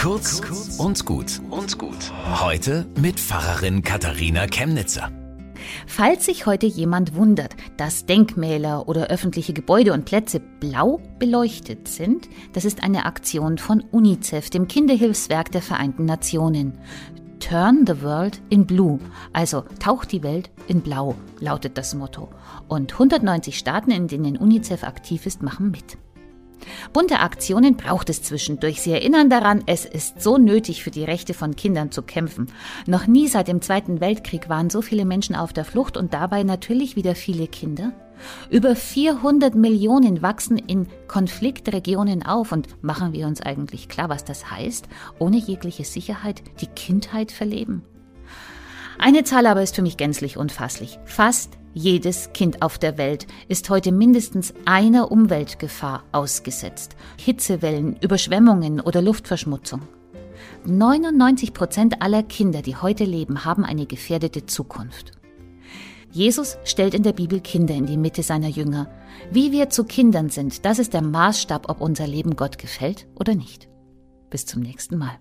Kurz und gut und gut. Heute mit Pfarrerin Katharina Chemnitzer. Falls sich heute jemand wundert, dass Denkmäler oder öffentliche Gebäude und Plätze blau beleuchtet sind, das ist eine Aktion von UNICEF, dem Kinderhilfswerk der Vereinten Nationen. Turn the World in Blue, also taucht die Welt in Blau, lautet das Motto. Und 190 Staaten, in denen UNICEF aktiv ist, machen mit. Bunte Aktionen braucht es zwischendurch. Sie erinnern daran, es ist so nötig, für die Rechte von Kindern zu kämpfen. Noch nie seit dem Zweiten Weltkrieg waren so viele Menschen auf der Flucht und dabei natürlich wieder viele Kinder. Über 400 Millionen wachsen in Konfliktregionen auf und machen wir uns eigentlich klar, was das heißt, ohne jegliche Sicherheit die Kindheit verleben. Eine Zahl aber ist für mich gänzlich unfasslich. Fast jedes Kind auf der Welt ist heute mindestens einer Umweltgefahr ausgesetzt. Hitzewellen, Überschwemmungen oder Luftverschmutzung. 99 Prozent aller Kinder, die heute leben, haben eine gefährdete Zukunft. Jesus stellt in der Bibel Kinder in die Mitte seiner Jünger. Wie wir zu Kindern sind, das ist der Maßstab, ob unser Leben Gott gefällt oder nicht. Bis zum nächsten Mal.